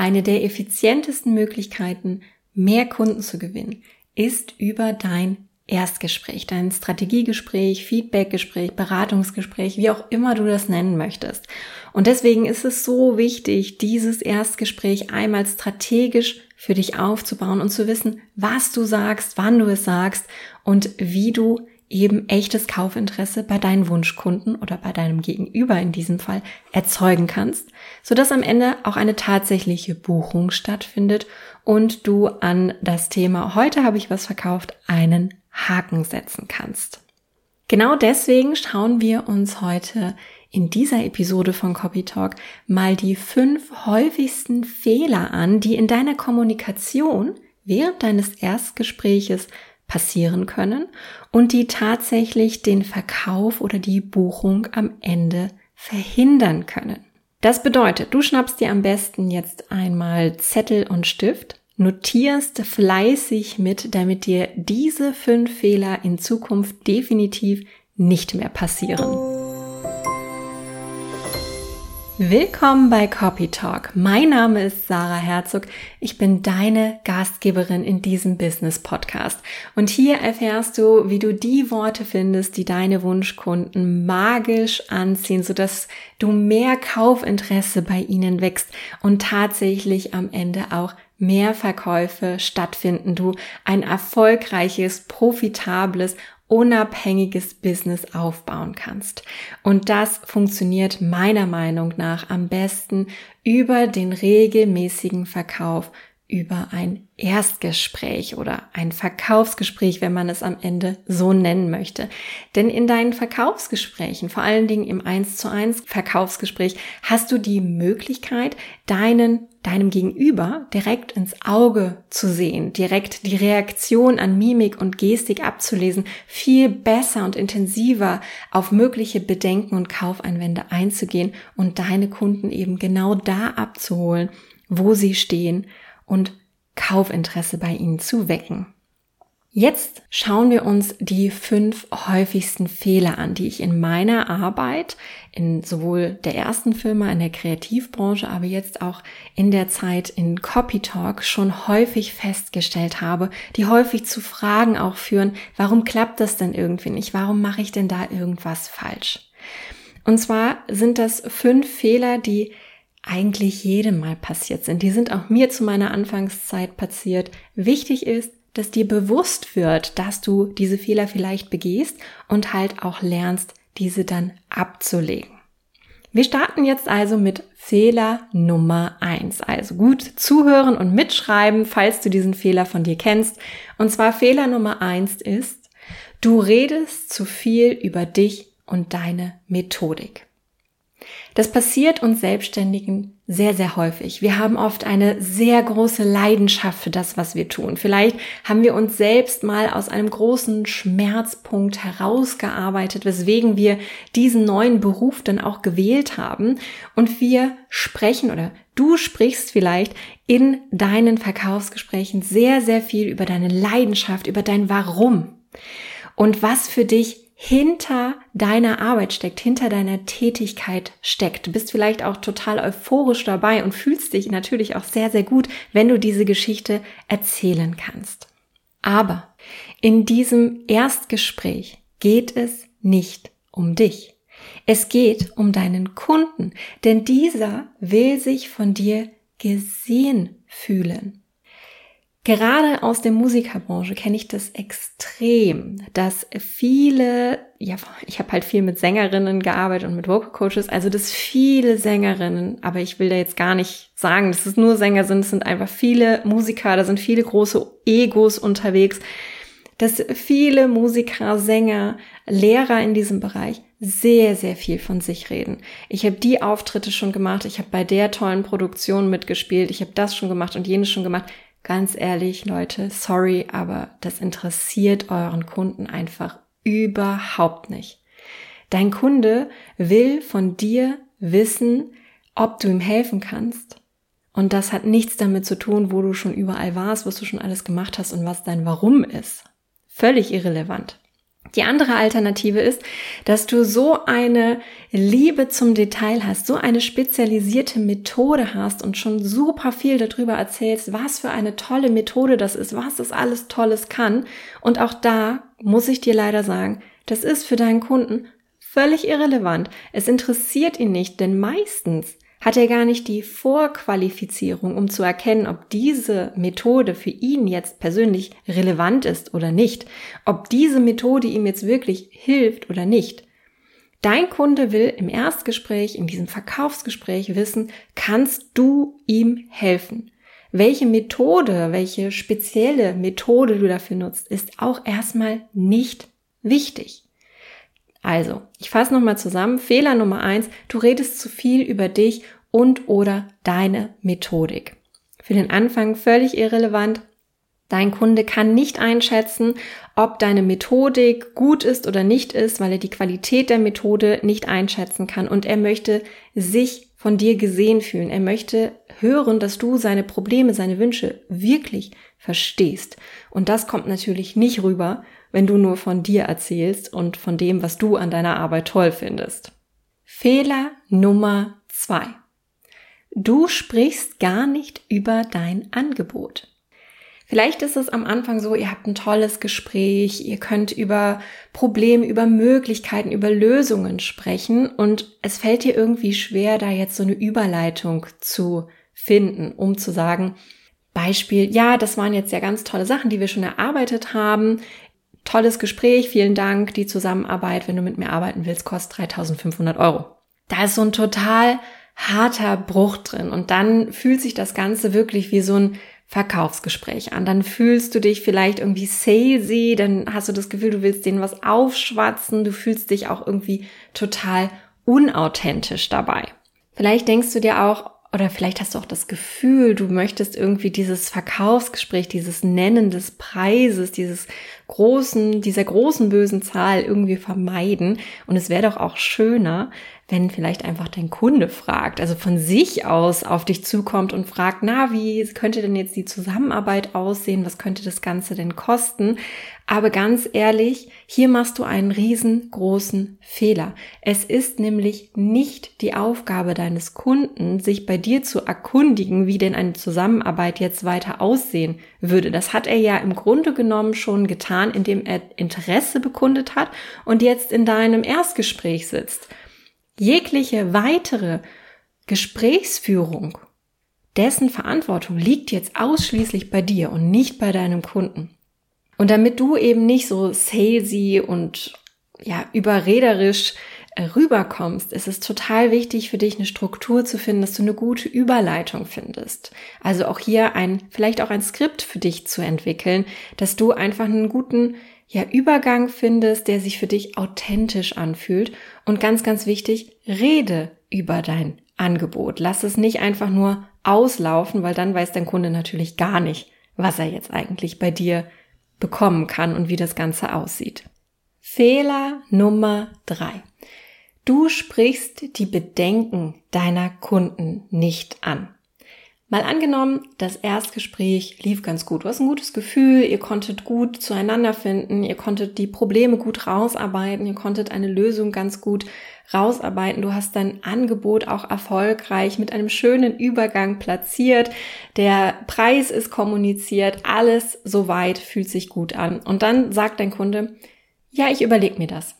eine der effizientesten Möglichkeiten, mehr Kunden zu gewinnen, ist über dein Erstgespräch, dein Strategiegespräch, Feedbackgespräch, Beratungsgespräch, wie auch immer du das nennen möchtest. Und deswegen ist es so wichtig, dieses Erstgespräch einmal strategisch für dich aufzubauen und zu wissen, was du sagst, wann du es sagst und wie du eben echtes Kaufinteresse bei deinen Wunschkunden oder bei deinem Gegenüber in diesem Fall erzeugen kannst, sodass am Ende auch eine tatsächliche Buchung stattfindet und du an das Thema heute habe ich was verkauft einen Haken setzen kannst. Genau deswegen schauen wir uns heute in dieser Episode von Copy Talk mal die fünf häufigsten Fehler an, die in deiner Kommunikation während deines Erstgespräches passieren können und die tatsächlich den Verkauf oder die Buchung am Ende verhindern können. Das bedeutet, du schnappst dir am besten jetzt einmal Zettel und Stift notierst fleißig mit, damit dir diese fünf Fehler in Zukunft definitiv nicht mehr passieren. Willkommen bei Copy Talk. Mein Name ist Sarah Herzog. Ich bin deine Gastgeberin in diesem Business Podcast. Und hier erfährst du, wie du die Worte findest, die deine Wunschkunden magisch anziehen, sodass du mehr Kaufinteresse bei ihnen wächst und tatsächlich am Ende auch mehr Verkäufe stattfinden, du ein erfolgreiches, profitables, unabhängiges Business aufbauen kannst. Und das funktioniert meiner Meinung nach am besten über den regelmäßigen Verkauf über ein Erstgespräch oder ein Verkaufsgespräch, wenn man es am Ende so nennen möchte. Denn in deinen Verkaufsgesprächen, vor allen Dingen im 1 zu 1 Verkaufsgespräch, hast du die Möglichkeit, deinen, deinem Gegenüber direkt ins Auge zu sehen, direkt die Reaktion an Mimik und Gestik abzulesen, viel besser und intensiver auf mögliche Bedenken und Kaufeinwände einzugehen und deine Kunden eben genau da abzuholen, wo sie stehen und Kaufinteresse bei ihnen zu wecken. Jetzt schauen wir uns die fünf häufigsten Fehler an, die ich in meiner Arbeit, in sowohl der ersten Firma in der Kreativbranche, aber jetzt auch in der Zeit in Copy Talk schon häufig festgestellt habe, die häufig zu Fragen auch führen, warum klappt das denn irgendwie nicht? Warum mache ich denn da irgendwas falsch? Und zwar sind das fünf Fehler, die eigentlich jedem mal passiert sind. Die sind auch mir zu meiner Anfangszeit passiert. Wichtig ist, dass dir bewusst wird, dass du diese Fehler vielleicht begehst und halt auch lernst, diese dann abzulegen. Wir starten jetzt also mit Fehler Nummer eins. Also gut zuhören und mitschreiben, falls du diesen Fehler von dir kennst. Und zwar Fehler Nummer eins ist, du redest zu viel über dich und deine Methodik. Das passiert uns Selbstständigen sehr, sehr häufig. Wir haben oft eine sehr große Leidenschaft für das, was wir tun. Vielleicht haben wir uns selbst mal aus einem großen Schmerzpunkt herausgearbeitet, weswegen wir diesen neuen Beruf dann auch gewählt haben. Und wir sprechen oder du sprichst vielleicht in deinen Verkaufsgesprächen sehr, sehr viel über deine Leidenschaft, über dein Warum und was für dich hinter deiner Arbeit steckt, hinter deiner Tätigkeit steckt. Du bist vielleicht auch total euphorisch dabei und fühlst dich natürlich auch sehr, sehr gut, wenn du diese Geschichte erzählen kannst. Aber in diesem Erstgespräch geht es nicht um dich. Es geht um deinen Kunden, denn dieser will sich von dir gesehen fühlen. Gerade aus der Musikerbranche kenne ich das extrem, dass viele, ja, ich habe halt viel mit Sängerinnen gearbeitet und mit Vocal Coaches, also dass viele Sängerinnen, aber ich will da jetzt gar nicht sagen, dass es nur Sänger sind, es sind einfach viele Musiker, da sind viele große Egos unterwegs, dass viele Musiker, Sänger, Lehrer in diesem Bereich sehr, sehr viel von sich reden. Ich habe die Auftritte schon gemacht, ich habe bei der tollen Produktion mitgespielt, ich habe das schon gemacht und jenes schon gemacht Ganz ehrlich, Leute, sorry, aber das interessiert euren Kunden einfach überhaupt nicht. Dein Kunde will von dir wissen, ob du ihm helfen kannst. Und das hat nichts damit zu tun, wo du schon überall warst, was du schon alles gemacht hast und was dein Warum ist. Völlig irrelevant. Die andere Alternative ist, dass du so eine Liebe zum Detail hast, so eine spezialisierte Methode hast und schon super viel darüber erzählst, was für eine tolle Methode das ist, was das alles Tolles kann. Und auch da muss ich dir leider sagen, das ist für deinen Kunden völlig irrelevant. Es interessiert ihn nicht, denn meistens hat er gar nicht die Vorqualifizierung, um zu erkennen, ob diese Methode für ihn jetzt persönlich relevant ist oder nicht, ob diese Methode ihm jetzt wirklich hilft oder nicht. Dein Kunde will im Erstgespräch, in diesem Verkaufsgespräch wissen, kannst du ihm helfen? Welche Methode, welche spezielle Methode du dafür nutzt, ist auch erstmal nicht wichtig. Also, ich fasse nochmal zusammen. Fehler Nummer eins, du redest zu viel über dich und oder deine Methodik. Für den Anfang völlig irrelevant. Dein Kunde kann nicht einschätzen, ob deine Methodik gut ist oder nicht ist, weil er die Qualität der Methode nicht einschätzen kann und er möchte sich von dir gesehen fühlen. Er möchte hören, dass du seine Probleme, seine Wünsche wirklich verstehst. Und das kommt natürlich nicht rüber, wenn du nur von dir erzählst und von dem, was du an deiner Arbeit toll findest. Fehler Nummer zwei. Du sprichst gar nicht über dein Angebot. Vielleicht ist es am Anfang so, ihr habt ein tolles Gespräch, ihr könnt über Probleme, über Möglichkeiten, über Lösungen sprechen und es fällt dir irgendwie schwer, da jetzt so eine Überleitung zu finden, um zu sagen, Beispiel, ja, das waren jetzt ja ganz tolle Sachen, die wir schon erarbeitet haben tolles Gespräch, vielen Dank, die Zusammenarbeit, wenn du mit mir arbeiten willst, kostet 3500 Euro. Da ist so ein total harter Bruch drin und dann fühlt sich das Ganze wirklich wie so ein Verkaufsgespräch an. Dann fühlst du dich vielleicht irgendwie salesy, dann hast du das Gefühl, du willst denen was aufschwatzen, du fühlst dich auch irgendwie total unauthentisch dabei. Vielleicht denkst du dir auch, oder vielleicht hast du auch das Gefühl, du möchtest irgendwie dieses Verkaufsgespräch, dieses Nennen des Preises, dieses großen, dieser großen bösen Zahl irgendwie vermeiden. Und es wäre doch auch schöner, wenn vielleicht einfach dein Kunde fragt, also von sich aus auf dich zukommt und fragt, na, wie könnte denn jetzt die Zusammenarbeit aussehen? Was könnte das Ganze denn kosten? Aber ganz ehrlich, hier machst du einen riesengroßen Fehler. Es ist nämlich nicht die Aufgabe deines Kunden, sich bei dir zu erkundigen, wie denn eine Zusammenarbeit jetzt weiter aussehen würde. Das hat er ja im Grunde genommen schon getan, indem er Interesse bekundet hat und jetzt in deinem Erstgespräch sitzt. Jegliche weitere Gesprächsführung, dessen Verantwortung liegt jetzt ausschließlich bei dir und nicht bei deinem Kunden. Und damit du eben nicht so salesy und ja, überrederisch äh, rüberkommst, ist es total wichtig für dich eine Struktur zu finden, dass du eine gute Überleitung findest. Also auch hier ein, vielleicht auch ein Skript für dich zu entwickeln, dass du einfach einen guten ja, Übergang findest, der sich für dich authentisch anfühlt. Und ganz, ganz wichtig, rede über dein Angebot. Lass es nicht einfach nur auslaufen, weil dann weiß dein Kunde natürlich gar nicht, was er jetzt eigentlich bei dir bekommen kann und wie das Ganze aussieht. Fehler Nummer drei. Du sprichst die Bedenken deiner Kunden nicht an. Mal angenommen, das Erstgespräch lief ganz gut. Du hast ein gutes Gefühl, ihr konntet gut zueinander finden, ihr konntet die Probleme gut rausarbeiten, ihr konntet eine Lösung ganz gut rausarbeiten. Du hast dein Angebot auch erfolgreich mit einem schönen Übergang platziert. Der Preis ist kommuniziert, alles soweit fühlt sich gut an. Und dann sagt dein Kunde, ja, ich überlege mir das.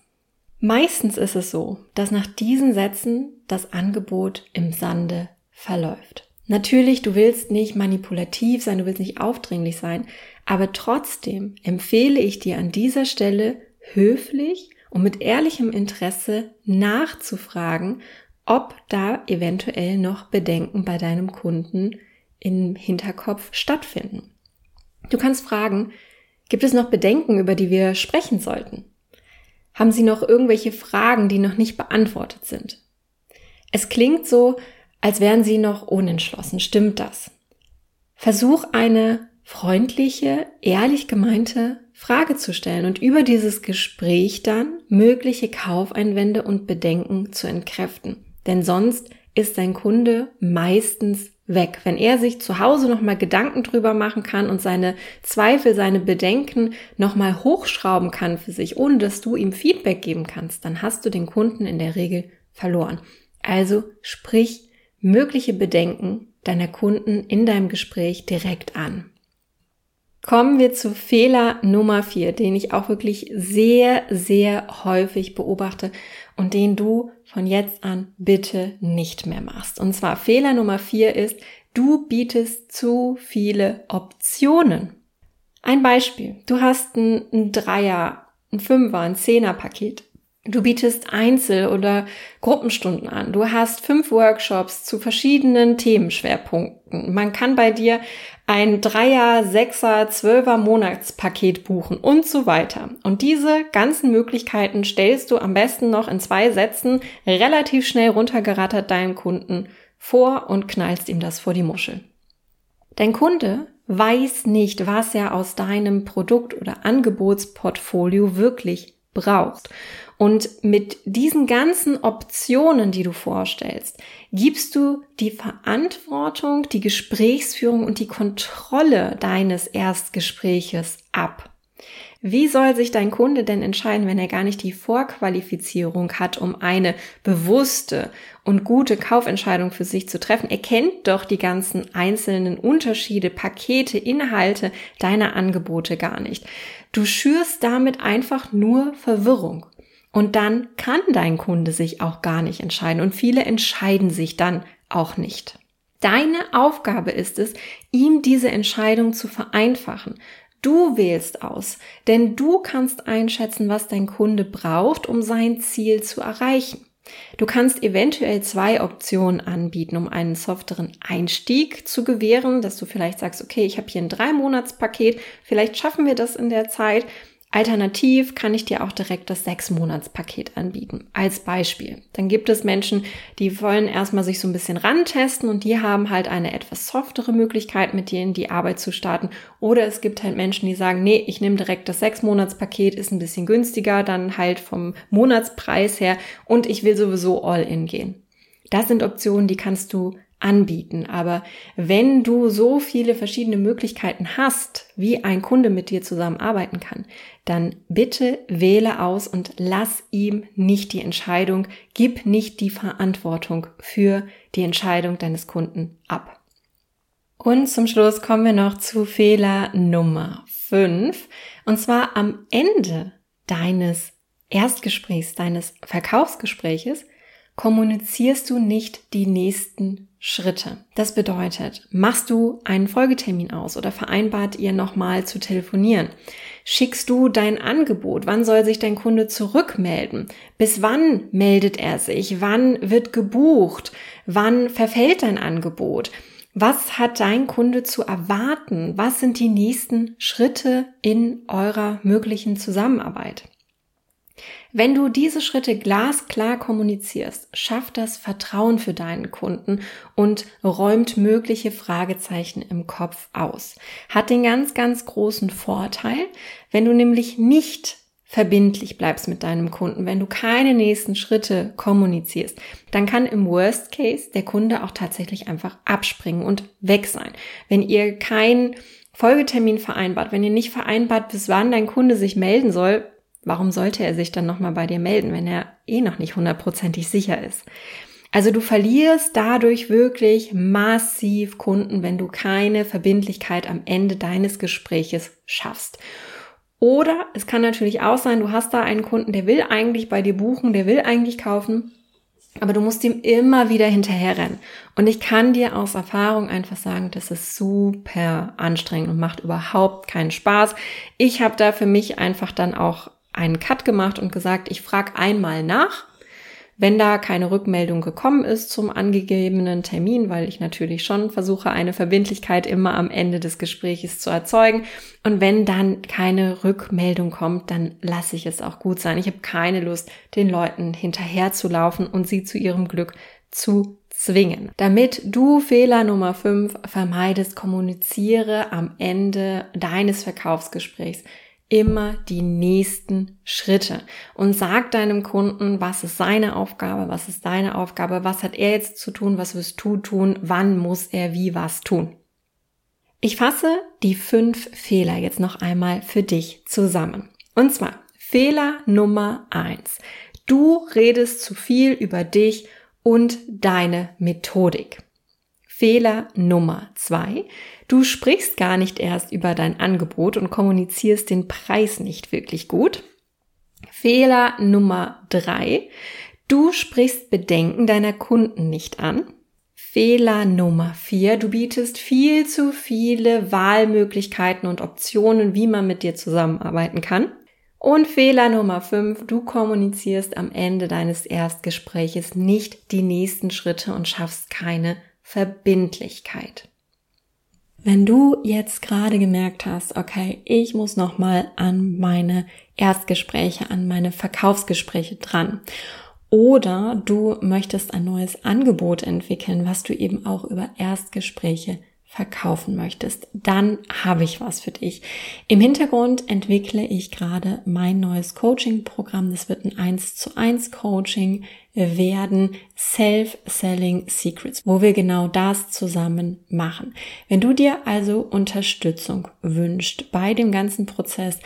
Meistens ist es so, dass nach diesen Sätzen das Angebot im Sande verläuft. Natürlich, du willst nicht manipulativ sein, du willst nicht aufdringlich sein, aber trotzdem empfehle ich dir an dieser Stelle höflich und mit ehrlichem Interesse nachzufragen, ob da eventuell noch Bedenken bei deinem Kunden im Hinterkopf stattfinden. Du kannst fragen, gibt es noch Bedenken, über die wir sprechen sollten? Haben Sie noch irgendwelche Fragen, die noch nicht beantwortet sind? Es klingt so, als wären sie noch unentschlossen. Stimmt das? Versuch eine freundliche, ehrlich gemeinte Frage zu stellen und über dieses Gespräch dann mögliche Kaufeinwände und Bedenken zu entkräften. Denn sonst ist dein Kunde meistens weg. Wenn er sich zu Hause nochmal Gedanken drüber machen kann und seine Zweifel, seine Bedenken nochmal hochschrauben kann für sich, ohne dass du ihm Feedback geben kannst, dann hast du den Kunden in der Regel verloren. Also sprich mögliche Bedenken deiner Kunden in deinem Gespräch direkt an. Kommen wir zu Fehler Nummer vier, den ich auch wirklich sehr, sehr häufig beobachte und den du von jetzt an bitte nicht mehr machst. Und zwar Fehler Nummer vier ist, du bietest zu viele Optionen. Ein Beispiel. Du hast ein, ein Dreier, ein Fünfer, ein Zehner Paket. Du bietest Einzel- oder Gruppenstunden an. Du hast fünf Workshops zu verschiedenen Themenschwerpunkten. Man kann bei dir ein Dreier, Sechser, Zwölfer Monatspaket buchen und so weiter. Und diese ganzen Möglichkeiten stellst du am besten noch in zwei Sätzen relativ schnell runtergerattert deinem Kunden vor und knallst ihm das vor die Muschel. Dein Kunde weiß nicht, was er aus deinem Produkt- oder Angebotsportfolio wirklich braucht. Und mit diesen ganzen Optionen, die du vorstellst, gibst du die Verantwortung, die Gesprächsführung und die Kontrolle deines Erstgespräches ab. Wie soll sich dein Kunde denn entscheiden, wenn er gar nicht die Vorqualifizierung hat, um eine bewusste und gute Kaufentscheidung für sich zu treffen? Er kennt doch die ganzen einzelnen Unterschiede, Pakete, Inhalte deiner Angebote gar nicht. Du schürst damit einfach nur Verwirrung. Und dann kann dein Kunde sich auch gar nicht entscheiden. Und viele entscheiden sich dann auch nicht. Deine Aufgabe ist es, ihm diese Entscheidung zu vereinfachen. Du wählst aus, denn du kannst einschätzen, was dein Kunde braucht, um sein Ziel zu erreichen. Du kannst eventuell zwei Optionen anbieten, um einen softeren Einstieg zu gewähren, dass du vielleicht sagst, okay, ich habe hier ein Drei-Monats-Paket, vielleicht schaffen wir das in der Zeit, Alternativ kann ich dir auch direkt das Sechs-Monats-Paket anbieten. Als Beispiel. Dann gibt es Menschen, die wollen erstmal sich so ein bisschen rantesten und die haben halt eine etwas softere Möglichkeit, mit in die Arbeit zu starten. Oder es gibt halt Menschen, die sagen, nee, ich nehme direkt das Sechs-Monats-Paket, ist ein bisschen günstiger, dann halt vom Monatspreis her und ich will sowieso all in gehen. Das sind Optionen, die kannst du anbieten. Aber wenn du so viele verschiedene Möglichkeiten hast, wie ein Kunde mit dir zusammenarbeiten kann, dann bitte wähle aus und lass ihm nicht die Entscheidung, gib nicht die Verantwortung für die Entscheidung deines Kunden ab. Und zum Schluss kommen wir noch zu Fehler Nummer 5. Und zwar am Ende deines Erstgesprächs, deines Verkaufsgespräches, kommunizierst du nicht die nächsten Schritte. Das bedeutet, machst du einen Folgetermin aus oder vereinbart ihr nochmal zu telefonieren? Schickst du dein Angebot? Wann soll sich dein Kunde zurückmelden? Bis wann meldet er sich? Wann wird gebucht? Wann verfällt dein Angebot? Was hat dein Kunde zu erwarten? Was sind die nächsten Schritte in eurer möglichen Zusammenarbeit? Wenn du diese Schritte glasklar kommunizierst, schafft das Vertrauen für deinen Kunden und räumt mögliche Fragezeichen im Kopf aus. Hat den ganz, ganz großen Vorteil, wenn du nämlich nicht verbindlich bleibst mit deinem Kunden, wenn du keine nächsten Schritte kommunizierst, dann kann im Worst Case der Kunde auch tatsächlich einfach abspringen und weg sein. Wenn ihr keinen Folgetermin vereinbart, wenn ihr nicht vereinbart, bis wann dein Kunde sich melden soll, Warum sollte er sich dann nochmal bei dir melden, wenn er eh noch nicht hundertprozentig sicher ist? Also du verlierst dadurch wirklich massiv Kunden, wenn du keine Verbindlichkeit am Ende deines Gespräches schaffst. Oder es kann natürlich auch sein, du hast da einen Kunden, der will eigentlich bei dir buchen, der will eigentlich kaufen, aber du musst ihm immer wieder hinterherrennen. Und ich kann dir aus Erfahrung einfach sagen, das ist super anstrengend und macht überhaupt keinen Spaß. Ich habe da für mich einfach dann auch einen Cut gemacht und gesagt, ich frage einmal nach. Wenn da keine Rückmeldung gekommen ist zum angegebenen Termin, weil ich natürlich schon versuche, eine Verbindlichkeit immer am Ende des Gesprächs zu erzeugen. Und wenn dann keine Rückmeldung kommt, dann lasse ich es auch gut sein. Ich habe keine Lust, den Leuten hinterherzulaufen und sie zu ihrem Glück zu zwingen. Damit du Fehler Nummer 5 vermeidest, kommuniziere am Ende deines Verkaufsgesprächs immer die nächsten Schritte und sag deinem Kunden, was ist seine Aufgabe, was ist deine Aufgabe, was hat er jetzt zu tun, was wirst du tun, wann muss er wie was tun. Ich fasse die fünf Fehler jetzt noch einmal für dich zusammen. Und zwar Fehler Nummer eins. Du redest zu viel über dich und deine Methodik. Fehler Nummer zwei. Du sprichst gar nicht erst über dein Angebot und kommunizierst den Preis nicht wirklich gut. Fehler Nummer drei. Du sprichst Bedenken deiner Kunden nicht an. Fehler Nummer vier. Du bietest viel zu viele Wahlmöglichkeiten und Optionen, wie man mit dir zusammenarbeiten kann. Und Fehler Nummer fünf. Du kommunizierst am Ende deines Erstgespräches nicht die nächsten Schritte und schaffst keine Verbindlichkeit. Wenn du jetzt gerade gemerkt hast, okay, ich muss noch mal an meine Erstgespräche, an meine Verkaufsgespräche dran. Oder du möchtest ein neues Angebot entwickeln, was du eben auch über Erstgespräche verkaufen möchtest, dann habe ich was für dich. Im Hintergrund entwickle ich gerade mein neues Coaching-Programm. Das wird ein 1 zu 1 Coaching werden Self-Selling Secrets, wo wir genau das zusammen machen. Wenn du dir also Unterstützung wünscht bei dem ganzen Prozess,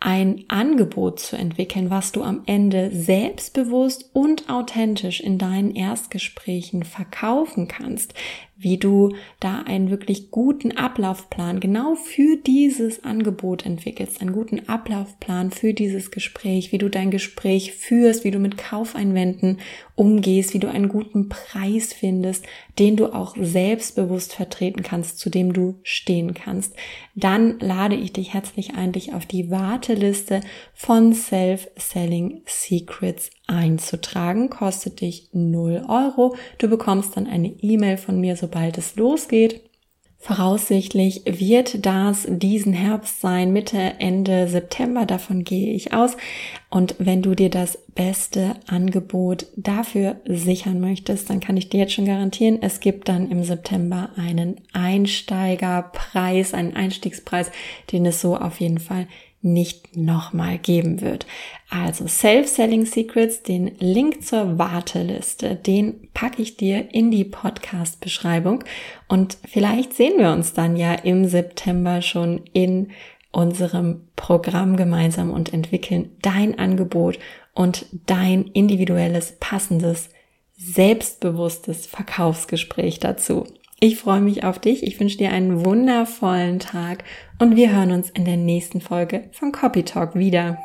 ein Angebot zu entwickeln, was du am Ende selbstbewusst und authentisch in deinen Erstgesprächen verkaufen kannst, wie du da einen wirklich guten Ablaufplan genau für dieses Angebot entwickelst, einen guten Ablaufplan für dieses Gespräch, wie du dein Gespräch führst, wie du mit Kaufeinwänden umgehst, wie du einen guten Preis findest, den du auch selbstbewusst vertreten kannst, zu dem du stehen kannst, dann lade ich dich herzlich ein, dich auf die Warteliste von Self-Selling Secrets einzutragen. Kostet dich 0 Euro. Du bekommst dann eine E-Mail von mir, sobald es losgeht. Voraussichtlich wird das diesen Herbst sein, Mitte, Ende September, davon gehe ich aus. Und wenn du dir das beste Angebot dafür sichern möchtest, dann kann ich dir jetzt schon garantieren, es gibt dann im September einen Einsteigerpreis, einen Einstiegspreis, den es so auf jeden Fall nicht nochmal geben wird. Also Self-Selling Secrets, den Link zur Warteliste, den packe ich dir in die Podcast-Beschreibung und vielleicht sehen wir uns dann ja im September schon in unserem Programm gemeinsam und entwickeln dein Angebot und dein individuelles, passendes, selbstbewusstes Verkaufsgespräch dazu. Ich freue mich auf dich. Ich wünsche dir einen wundervollen Tag und wir hören uns in der nächsten Folge von Copy Talk wieder.